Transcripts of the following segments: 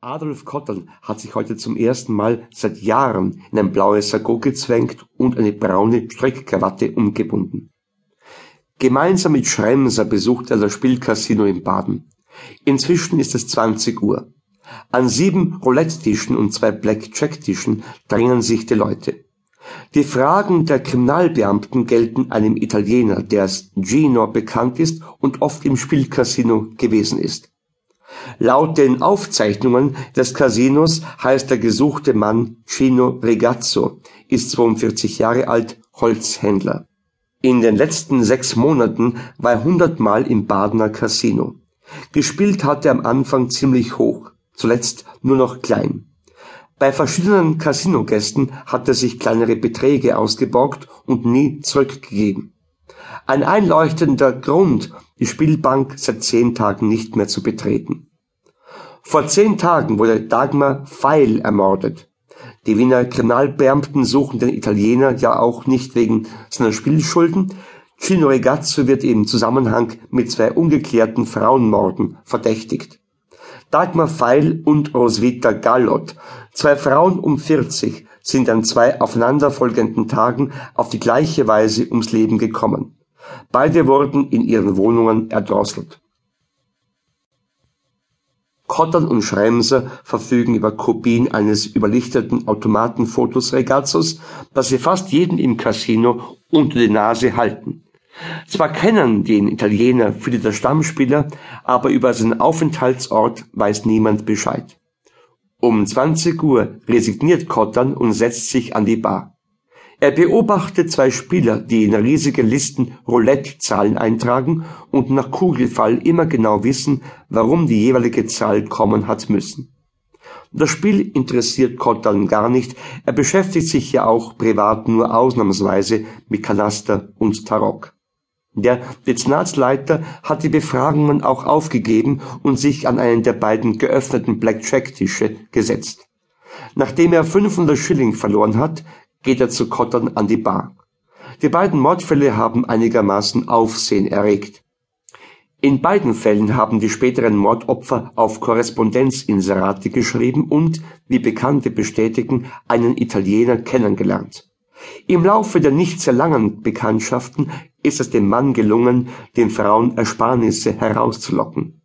Adolf Kottern hat sich heute zum ersten Mal seit Jahren in ein blaues Sakko gezwängt und eine braune Strickkrawatte umgebunden. Gemeinsam mit Schremser besucht er das Spielcasino in Baden. Inzwischen ist es 20 Uhr. An sieben Roulette-Tischen und zwei Blackjack-Tischen drängen sich die Leute. Die Fragen der Kriminalbeamten gelten einem Italiener, der als Gino bekannt ist und oft im Spielcasino gewesen ist. Laut den Aufzeichnungen des Casinos heißt der gesuchte Mann Cino Regazzo, ist 42 Jahre alt, Holzhändler. In den letzten sechs Monaten war er hundertmal im Badener Casino. Gespielt hat er am Anfang ziemlich hoch, zuletzt nur noch klein. Bei verschiedenen Casinogästen hat er sich kleinere Beträge ausgeborgt und nie zurückgegeben. Ein einleuchtender Grund, die Spielbank seit zehn Tagen nicht mehr zu betreten. Vor zehn Tagen wurde Dagmar Feil ermordet. Die Wiener Kriminalbeamten suchen den Italiener ja auch nicht wegen seiner Spielschulden. Gino Regazzo wird im Zusammenhang mit zwei ungeklärten Frauenmorden verdächtigt. Dagmar Feil und Roswitha Gallot, zwei Frauen um 40, sind an zwei aufeinanderfolgenden Tagen auf die gleiche Weise ums Leben gekommen. Beide wurden in ihren Wohnungen erdrosselt. Kottern und Schremser verfügen über Kopien eines überlichteten Automatenfotos Regazzos, das sie fast jeden im Casino unter die Nase halten. Zwar kennen den Italiener viele der Stammspieler, aber über seinen Aufenthaltsort weiß niemand Bescheid. Um 20 Uhr resigniert Kottern und setzt sich an die Bar. Er beobachtet zwei Spieler, die in riesige Listen Roulette-Zahlen eintragen und nach Kugelfall immer genau wissen, warum die jeweilige Zahl kommen hat müssen. Das Spiel interessiert Kottan gar nicht, er beschäftigt sich ja auch privat nur ausnahmsweise mit Kanaster und Tarok. Der Dezernatsleiter hat die Befragungen auch aufgegeben und sich an einen der beiden geöffneten Blackjack-Tische gesetzt. Nachdem er 500 Schilling verloren hat, geht er zu Kottern an die Bar. Die beiden Mordfälle haben einigermaßen Aufsehen erregt. In beiden Fällen haben die späteren Mordopfer auf Korrespondenzinserate geschrieben und, wie Bekannte bestätigen, einen Italiener kennengelernt. Im Laufe der nicht sehr langen Bekanntschaften ist es dem Mann gelungen, den Frauen Ersparnisse herauszulocken.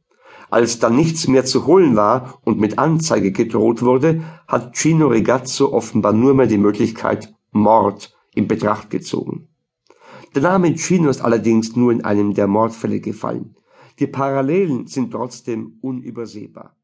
Als dann nichts mehr zu holen war und mit Anzeige gedroht wurde, hat Gino Regazzo offenbar nur mehr die Möglichkeit Mord in Betracht gezogen. Der Name Gino ist allerdings nur in einem der Mordfälle gefallen. Die Parallelen sind trotzdem unübersehbar